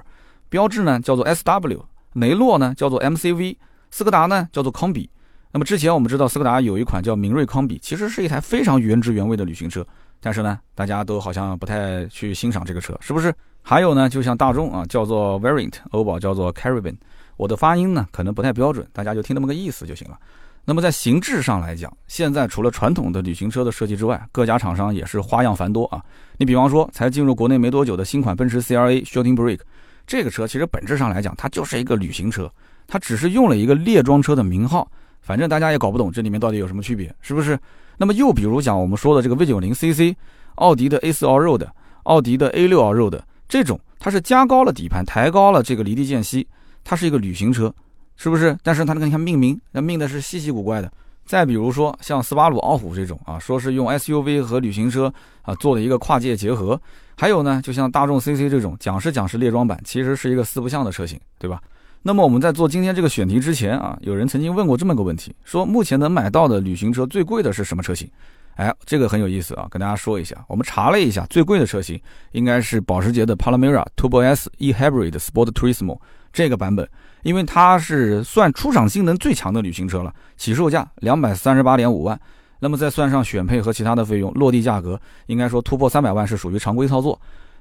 标志呢叫做 SW，雷诺呢叫做 MCV，斯柯达呢叫做康比。那么之前我们知道斯柯达有一款叫明锐康比，其实是一台非常原汁原味的旅行车，但是呢，大家都好像不太去欣赏这个车，是不是？还有呢，就像大众啊，叫做 Variant，欧宝叫做 Caravan，我的发音呢可能不太标准，大家就听那么个意思就行了。那么在形制上来讲，现在除了传统的旅行车的设计之外，各家厂商也是花样繁多啊。你比方说，才进入国内没多久的新款奔驰 CLA Shooting Break，这个车其实本质上来讲，它就是一个旅行车，它只是用了一个列装车的名号。反正大家也搞不懂这里面到底有什么区别，是不是？那么又比如讲我们说的这个 V90 CC，奥迪的 A4 Allroad，奥迪的 A6 Allroad，这种它是加高了底盘，抬高了这个离地间隙，它是一个旅行车，是不是？但是它那个你看命名，那命的是稀奇古怪的。再比如说像斯巴鲁傲虎这种啊，说是用 SUV 和旅行车啊做了一个跨界结合。还有呢，就像大众 CC 这种，讲是讲是列装版，其实是一个四不像的车型，对吧？那么我们在做今天这个选题之前啊，有人曾经问过这么个问题，说目前能买到的旅行车最贵的是什么车型？哎，这个很有意思啊，跟大家说一下。我们查了一下，最贵的车型应该是保时捷的 Panamera Turbo S eHybrid Sport Turismo 这个版本，因为它是算出厂性能最强的旅行车了，起售价两百三十八点五万，那么再算上选配和其他的费用，落地价格应该说突破三百万是属于常规操作。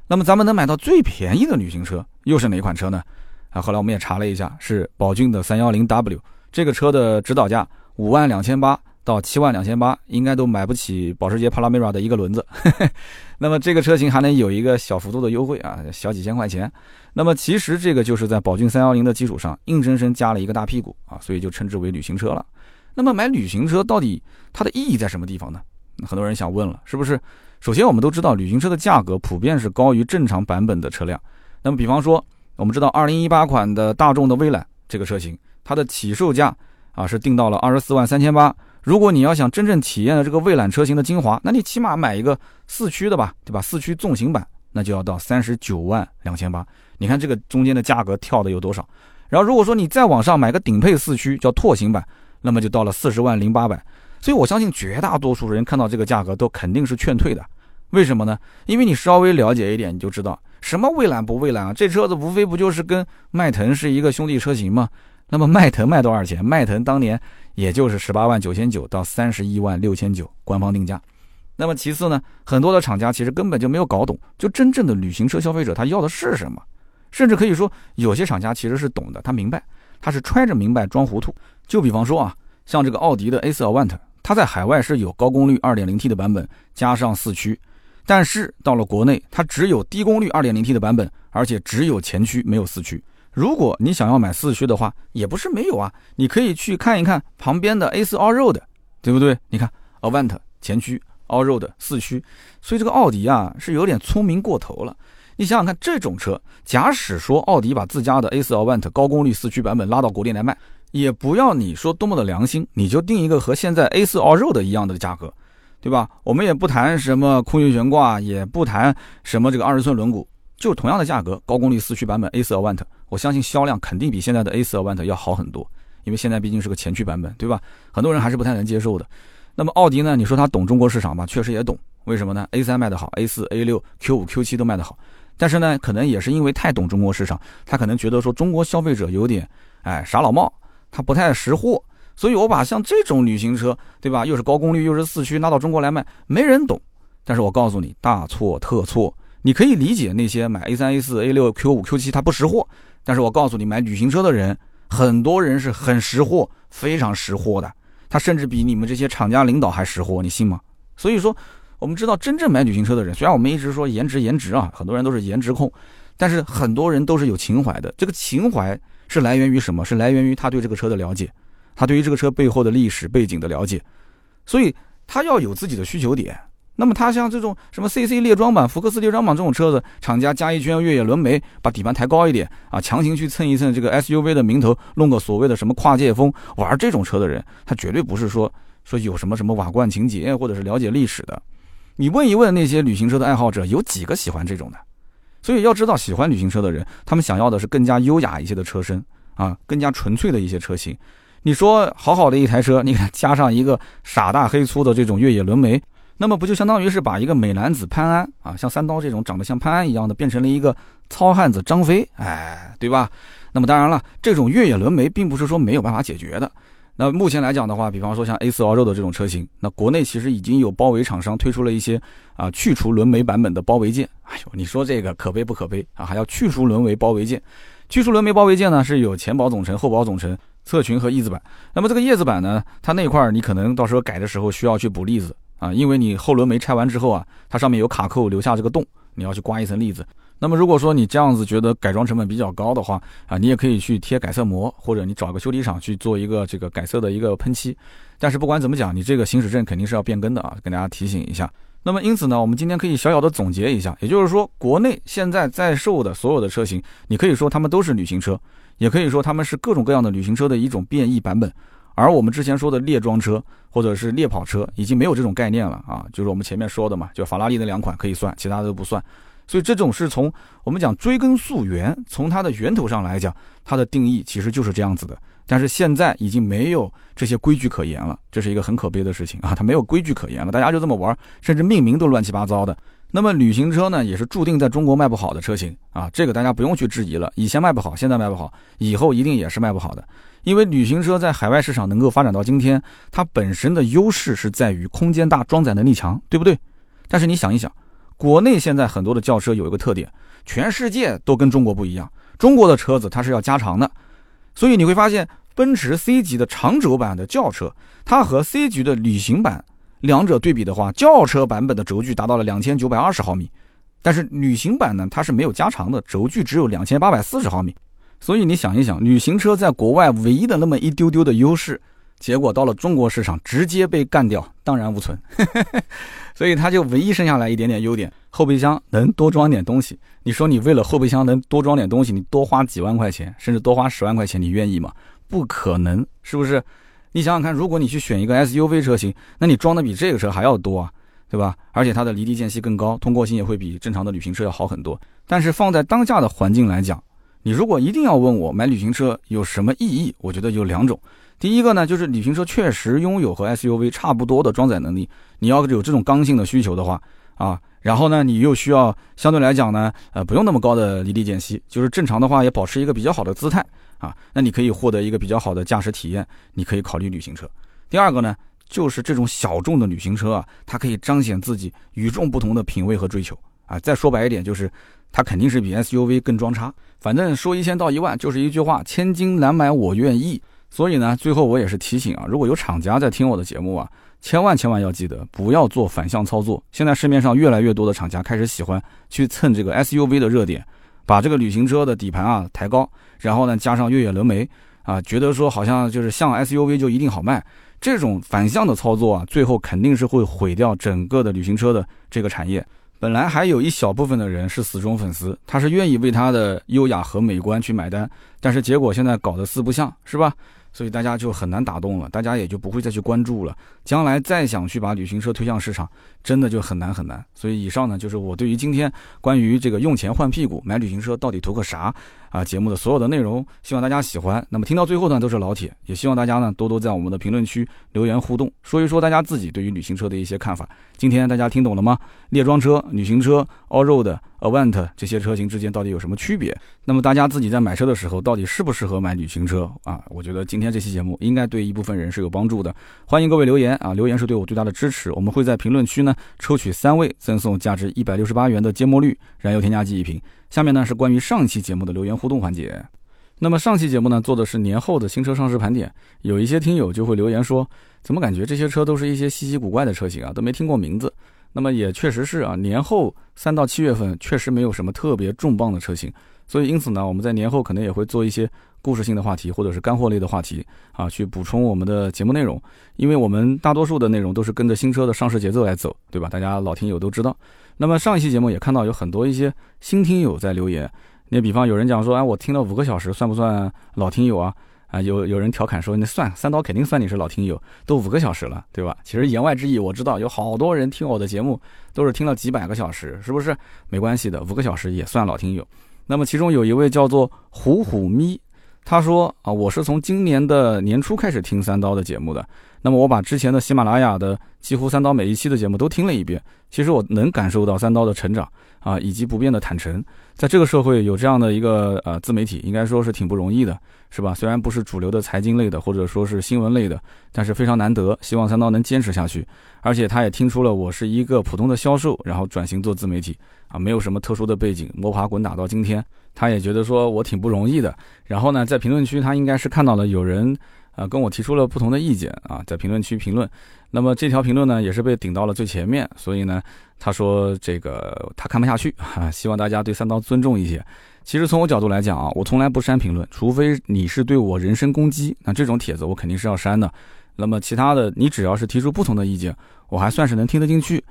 那么咱们能买到最便宜的旅行车又是哪款车呢？啊，后来我们也查了一下，是宝骏的三幺零 W 这个车的指导价五万两千八到七万两千八，应该都买不起保时捷帕拉梅拉的一个轮子。*laughs* 那么这个车型还能有一个小幅度的优惠啊，小几千块钱。那么其实这个就是在宝骏三幺零的基础上，硬生生加了一个大屁股啊，所以就称之为旅行车了。那么买旅行车到底它的意义在什么地方呢？很多人想问了，是不是？首先我们都知道，旅行车的价格普遍是高于正常版本的车辆。那么比方说。我们知道，二零一八款的大众的威揽这个车型，它的起售价啊是定到了二十四万三千八。如果你要想真正体验了这个威揽车型的精华，那你起码买一个四驱的吧，对吧？四驱纵行版那就要到三十九万两千八。你看这个中间的价格跳的有多少？然后如果说你再往上买个顶配四驱叫拓行版，那么就到了四十万零八百。所以我相信绝大多数人看到这个价格都肯定是劝退的。为什么呢？因为你稍微了解一点，你就知道。什么蔚蓝不蔚蓝啊？这车子无非不就是跟迈腾是一个兄弟车型吗？那么迈腾卖多少钱？迈腾当年也就是十八万九千九到三十一万六千九，官方定价。那么其次呢，很多的厂家其实根本就没有搞懂，就真正的旅行车消费者他要的是什么？甚至可以说，有些厂家其实是懂的，他明白，他是揣着明白装糊涂。就比方说啊，像这个奥迪的 A4 Avant，它在海外是有高功率 2.0T 的版本，加上四驱。但是到了国内，它只有低功率 2.0T 的版本，而且只有前驱没有四驱。如果你想要买四驱的话，也不是没有啊，你可以去看一看旁边的 A4 Allroad，对不对？你看 Avant 前驱，Allroad 四驱，所以这个奥迪啊是有点聪明过头了。你想想看，这种车，假使说奥迪把自家的 A4 Avant 高功率四驱版本拉到国内来卖，也不要你说多么的良心，你就定一个和现在 A4 Allroad 一样的价格。对吧？我们也不谈什么空气悬挂，也不谈什么这个二十寸轮毂，就同样的价格，高功率四驱版本 A4 Avant，我相信销量肯定比现在的 A4 Avant 要好很多，因为现在毕竟是个前驱版本，对吧？很多人还是不太能接受的。那么奥迪呢？你说它懂中国市场吧？确实也懂。为什么呢？A3 卖得好，A4、A6、Q5、Q7 都卖得好，但是呢，可能也是因为太懂中国市场，他可能觉得说中国消费者有点哎傻老帽，他不太识货。所以，我把像这种旅行车，对吧？又是高功率，又是四驱，拿到中国来卖，没人懂。但是我告诉你，大错特错。你可以理解那些买 A 三、A 四、A 六、Q 五、Q 七，他不识货。但是我告诉你，买旅行车的人，很多人是很识货，非常识货的。他甚至比你们这些厂家领导还识货，你信吗？所以说，我们知道真正买旅行车的人，虽然我们一直说颜值颜值啊，很多人都是颜值控，但是很多人都是有情怀的。这个情怀是来源于什么？是来源于他对这个车的了解。他对于这个车背后的历史背景的了解，所以他要有自己的需求点。那么他像这种什么 CC 列装版、福克斯列装版这种车子，厂家加一圈越野轮眉，把底盘抬高一点啊，强行去蹭一蹭这个 SUV 的名头，弄个所谓的什么跨界风，玩这种车的人，他绝对不是说说有什么什么瓦罐情节或者是了解历史的。你问一问那些旅行车的爱好者，有几个喜欢这种的？所以要知道，喜欢旅行车的人，他们想要的是更加优雅一些的车身啊，更加纯粹的一些车型。你说好好的一台车，你给它加上一个傻大黑粗的这种越野轮眉，那么不就相当于是把一个美男子潘安啊，像三刀这种长得像潘安一样的，变成了一个糙汉子张飞，哎，对吧？那么当然了，这种越野轮眉并不是说没有办法解决的。那目前来讲的话，比方说像 A4 Allroad 的这种车型，那国内其实已经有包围厂商推出了一些啊去除轮眉版本的包围件。哎呦，你说这个可悲不可悲啊？还要去除轮眉包围件？去除轮眉包围件呢，是有前保总成、后保总成、侧裙和翼子板。那么这个叶子板呢，它那块儿你可能到时候改的时候需要去补粒子。啊，因为你后轮没拆完之后啊，它上面有卡扣留下这个洞，你要去刮一层粒子。那么如果说你这样子觉得改装成本比较高的话啊，你也可以去贴改色膜，或者你找个修理厂去做一个这个改色的一个喷漆。但是不管怎么讲，你这个行驶证肯定是要变更的啊，跟大家提醒一下。那么因此呢，我们今天可以小小的总结一下，也就是说，国内现在在售的所有的车型，你可以说它们都是旅行车，也可以说它们是各种各样的旅行车的一种变异版本。而我们之前说的猎装车或者是猎跑车已经没有这种概念了啊，就是我们前面说的嘛，就法拉利那两款可以算，其他的都不算。所以这种是从我们讲追根溯源，从它的源头上来讲，它的定义其实就是这样子的。但是现在已经没有这些规矩可言了，这是一个很可悲的事情啊，它没有规矩可言了，大家就这么玩，甚至命名都乱七八糟的。那么旅行车呢，也是注定在中国卖不好的车型啊，这个大家不用去质疑了。以前卖不好，现在卖不好，以后一定也是卖不好的。因为旅行车在海外市场能够发展到今天，它本身的优势是在于空间大、装载能力强，对不对？但是你想一想，国内现在很多的轿车有一个特点，全世界都跟中国不一样。中国的车子它是要加长的，所以你会发现，奔驰 C 级的长轴版的轿车，它和 C 级的旅行版两者对比的话，轿车版本的轴距达到了两千九百二十毫米，但是旅行版呢，它是没有加长的，轴距只有两千八百四十毫米。所以你想一想，旅行车在国外唯一的那么一丢丢的优势，结果到了中国市场直接被干掉，荡然无存。*laughs* 所以它就唯一剩下来一点点优点，后备箱能多装点东西。你说你为了后备箱能多装点东西，你多花几万块钱，甚至多花十万块钱，你愿意吗？不可能，是不是？你想想看，如果你去选一个 SUV 车型，那你装的比这个车还要多啊，对吧？而且它的离地间隙更高，通过性也会比正常的旅行车要好很多。但是放在当下的环境来讲，你如果一定要问我买旅行车有什么意义，我觉得有两种。第一个呢，就是旅行车确实拥有和 SUV 差不多的装载能力。你要有这种刚性的需求的话，啊，然后呢，你又需要相对来讲呢，呃，不用那么高的离地间隙，就是正常的话也保持一个比较好的姿态啊，那你可以获得一个比较好的驾驶体验，你可以考虑旅行车。第二个呢，就是这种小众的旅行车啊，它可以彰显自己与众不同的品味和追求啊。再说白一点，就是它肯定是比 SUV 更装叉。反正说一千到一万就是一句话，千金难买我愿意。所以呢，最后我也是提醒啊，如果有厂家在听我的节目啊，千万千万要记得不要做反向操作。现在市面上越来越多的厂家开始喜欢去蹭这个 SUV 的热点，把这个旅行车的底盘啊抬高，然后呢加上越野轮眉啊，觉得说好像就是像 SUV 就一定好卖。这种反向的操作啊，最后肯定是会毁掉整个的旅行车的这个产业。本来还有一小部分的人是死忠粉丝，他是愿意为他的优雅和美观去买单，但是结果现在搞得四不像，是吧？所以大家就很难打动了，大家也就不会再去关注了。将来再想去把旅行车推向市场，真的就很难很难。所以以上呢，就是我对于今天关于这个用钱换屁股买旅行车到底图个啥啊节目的所有的内容，希望大家喜欢。那么听到最后呢，都是老铁，也希望大家呢多多在我们的评论区留言互动，说一说大家自己对于旅行车的一些看法。今天大家听懂了吗？猎装车、旅行车、all road。Avant 这些车型之间到底有什么区别？那么大家自己在买车的时候，到底适不适合买旅行车啊？我觉得今天这期节目应该对一部分人是有帮助的。欢迎各位留言啊，留言是对我最大的支持。我们会在评论区呢抽取三位，赠送价值一百六十八元的芥末绿燃油添加剂一瓶。下面呢是关于上一期节目的留言互动环节。那么上期节目呢做的是年后的新车上市盘点，有一些听友就会留言说，怎么感觉这些车都是一些稀奇古怪的车型啊，都没听过名字。那么也确实是啊，年后三到七月份确实没有什么特别重磅的车型，所以因此呢，我们在年后可能也会做一些故事性的话题或者是干货类的话题啊，去补充我们的节目内容。因为我们大多数的内容都是跟着新车的上市节奏来走，对吧？大家老听友都知道。那么上一期节目也看到有很多一些新听友在留言，你比方有人讲说，哎，我听了五个小时，算不算老听友啊？啊，有有人调侃说，那算三刀肯定算你是老听友，都五个小时了，对吧？其实言外之意，我知道有好多人听我的节目都是听了几百个小时，是不是？没关系的，五个小时也算老听友。那么其中有一位叫做虎虎咪，他说啊，我是从今年的年初开始听三刀的节目的，那么我把之前的喜马拉雅的几乎三刀每一期的节目都听了一遍，其实我能感受到三刀的成长啊，以及不变的坦诚。在这个社会有这样的一个呃自媒体，应该说是挺不容易的，是吧？虽然不是主流的财经类的，或者说是新闻类的，但是非常难得。希望三刀能坚持下去。而且他也听出了我是一个普通的销售，然后转型做自媒体啊，没有什么特殊的背景，摸爬滚打到今天，他也觉得说我挺不容易的。然后呢，在评论区他应该是看到了有人。啊，跟我提出了不同的意见啊，在评论区评论，那么这条评论呢也是被顶到了最前面，所以呢，他说这个他看不下去啊，希望大家对三刀尊重一些。其实从我角度来讲啊，我从来不删评论，除非你是对我人身攻击，那这种帖子我肯定是要删的。那么其他的，你只要是提出不同的意见，我还算是能听得进去。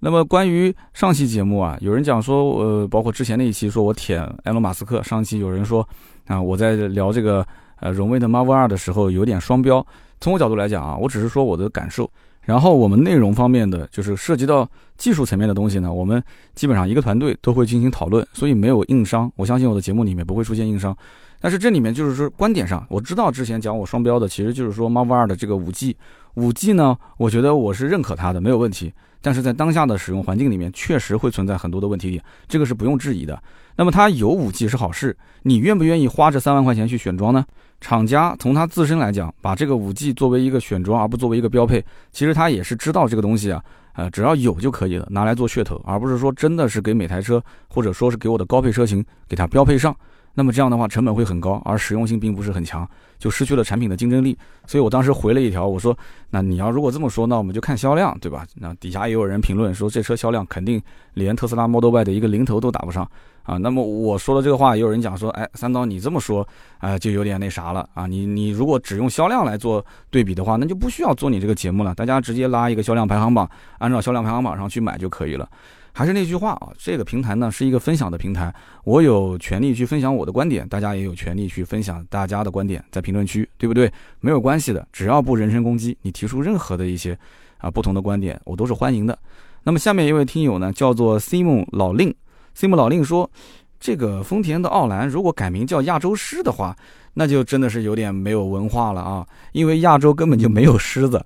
那么关于上期节目啊，有人讲说，呃，包括之前那一期说我舔埃隆马斯克，上期有人说啊，我在聊这个。呃，荣威的 Marvel 二的时候有点双标。从我角度来讲啊，我只是说我的感受。然后我们内容方面的，就是涉及到技术层面的东西呢，我们基本上一个团队都会进行讨论，所以没有硬伤。我相信我的节目里面不会出现硬伤。但是这里面就是说观点上，我知道之前讲我双标的，其实就是说 Marvel 二的这个五 G，五 G 呢，我觉得我是认可它的，没有问题。但是在当下的使用环境里面，确实会存在很多的问题点，这个是不用质疑的。那么它有五 G 是好事，你愿不愿意花这三万块钱去选装呢？厂家从它自身来讲，把这个五 G 作为一个选装，而不作为一个标配，其实它也是知道这个东西啊，呃，只要有就可以了，拿来做噱头，而不是说真的是给每台车，或者说是给我的高配车型给它标配上。那么这样的话，成本会很高，而实用性并不是很强，就失去了产品的竞争力。所以我当时回了一条，我说：“那你要如果这么说，那我们就看销量，对吧？”那底下也有人评论说，这车销量肯定连特斯拉 Model Y 的一个零头都打不上啊。那么我说的这个话，也有人讲说：“哎，三刀，你这么说，哎，就有点那啥了啊。你你如果只用销量来做对比的话，那就不需要做你这个节目了，大家直接拉一个销量排行榜，按照销量排行榜上去买就可以了。”还是那句话啊，这个平台呢是一个分享的平台，我有权利去分享我的观点，大家也有权利去分享大家的观点，在评论区，对不对？没有关系的，只要不人身攻击，你提出任何的一些啊不同的观点，我都是欢迎的。那么下面一位听友呢，叫做 Simon 老令，Simon 老令说，这个丰田的奥兰如果改名叫亚洲狮的话，那就真的是有点没有文化了啊，因为亚洲根本就没有狮子。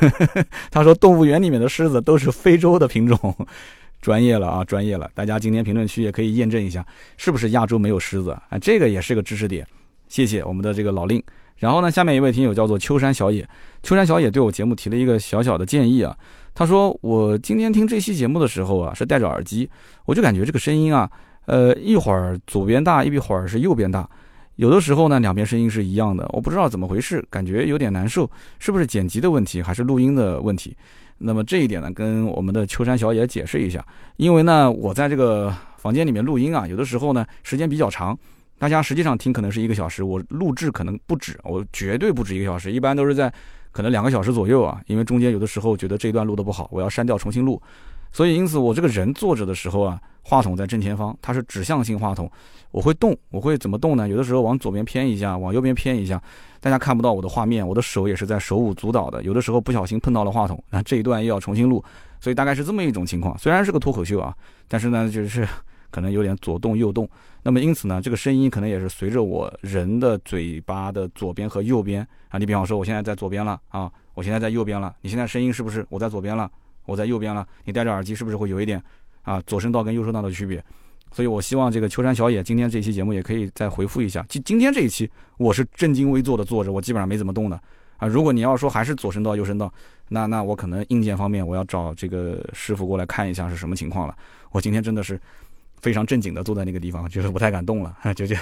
*laughs* 他说动物园里面的狮子都是非洲的品种。专业了啊，专业了！大家今天评论区也可以验证一下，是不是亚洲没有狮子啊？这个也是个知识点。谢谢我们的这个老令。然后呢，下面一位听友叫做秋山小野，秋山小野对我节目提了一个小小的建议啊。他说我今天听这期节目的时候啊，是戴着耳机，我就感觉这个声音啊，呃，一会儿左边大，一会儿是右边大，有的时候呢，两边声音是一样的，我不知道怎么回事，感觉有点难受，是不是剪辑的问题，还是录音的问题？那么这一点呢，跟我们的秋山小野解释一下，因为呢，我在这个房间里面录音啊，有的时候呢时间比较长，大家实际上听可能是一个小时，我录制可能不止，我绝对不止一个小时，一般都是在可能两个小时左右啊，因为中间有的时候觉得这一段录的不好，我要删掉重新录，所以因此我这个人坐着的时候啊。话筒在正前方，它是指向性话筒，我会动，我会怎么动呢？有的时候往左边偏一下，往右边偏一下，大家看不到我的画面，我的手也是在手舞足蹈的。有的时候不小心碰到了话筒，那这一段又要重新录，所以大概是这么一种情况。虽然是个脱口秀啊，但是呢，就是可能有点左动右动。那么因此呢，这个声音可能也是随着我人的嘴巴的左边和右边啊。你比方说，我现在在左边了啊，我现在在右边了，你现在声音是不是我在左边了，我在右边了？你戴着耳机是不是会有一点？啊，左声道跟右声道的区别，所以我希望这个秋山小野今天这期节目也可以再回复一下。今今天这一期我是正襟危坐的坐着，我基本上没怎么动的啊。如果你要说还是左声道右声道，那那我可能硬件方面我要找这个师傅过来看一下是什么情况了。我今天真的是非常正经的坐在那个地方，就是不太敢动了，*laughs* 就就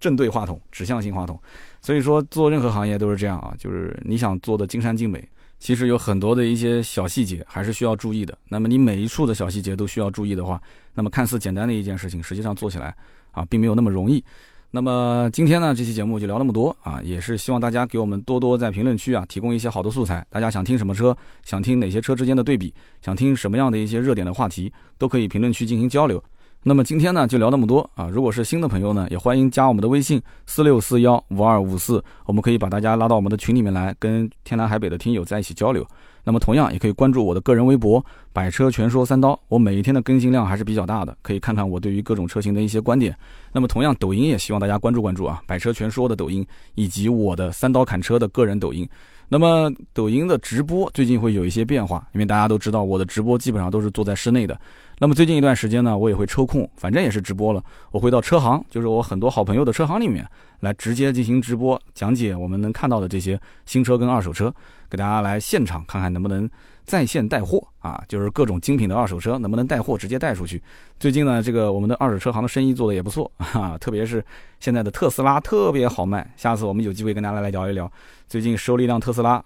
正对话筒，指向性话筒。所以说做任何行业都是这样啊，就是你想做的尽善尽美。其实有很多的一些小细节还是需要注意的。那么你每一处的小细节都需要注意的话，那么看似简单的一件事情，实际上做起来啊，并没有那么容易。那么今天呢，这期节目就聊那么多啊，也是希望大家给我们多多在评论区啊提供一些好的素材。大家想听什么车，想听哪些车之间的对比，想听什么样的一些热点的话题，都可以评论区进行交流。那么今天呢就聊那么多啊！如果是新的朋友呢，也欢迎加我们的微信四六四幺五二五四，我们可以把大家拉到我们的群里面来，跟天南海北的听友在一起交流。那么同样也可以关注我的个人微博“百车全说三刀”，我每一天的更新量还是比较大的，可以看看我对于各种车型的一些观点。那么同样抖音也希望大家关注关注啊，“百车全说”的抖音以及我的三刀砍车的个人抖音。那么抖音的直播最近会有一些变化，因为大家都知道我的直播基本上都是坐在室内的。那么最近一段时间呢，我也会抽空，反正也是直播了，我会到车行，就是我很多好朋友的车行里面来直接进行直播讲解我们能看到的这些新车跟二手车，给大家来现场看看能不能在线带货啊，就是各种精品的二手车能不能带货直接带出去。最近呢，这个我们的二手车行的生意做的也不错啊，特别是现在的特斯拉特别好卖，下次我们有机会跟大家来聊一聊。最近收了一辆特斯拉。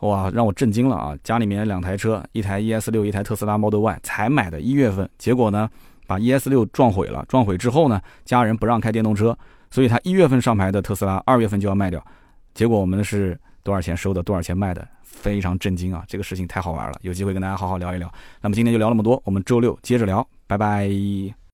哇，让我震惊了啊！家里面两台车，一台 ES 六，一台特斯拉 Model Y，才买的，一月份，结果呢，把 ES 六撞毁了。撞毁之后呢，家人不让开电动车，所以他一月份上牌的特斯拉，二月份就要卖掉。结果我们是多少钱收的，多少钱卖的，非常震惊啊！这个事情太好玩了，有机会跟大家好好聊一聊。那么今天就聊那么多，我们周六接着聊，拜拜。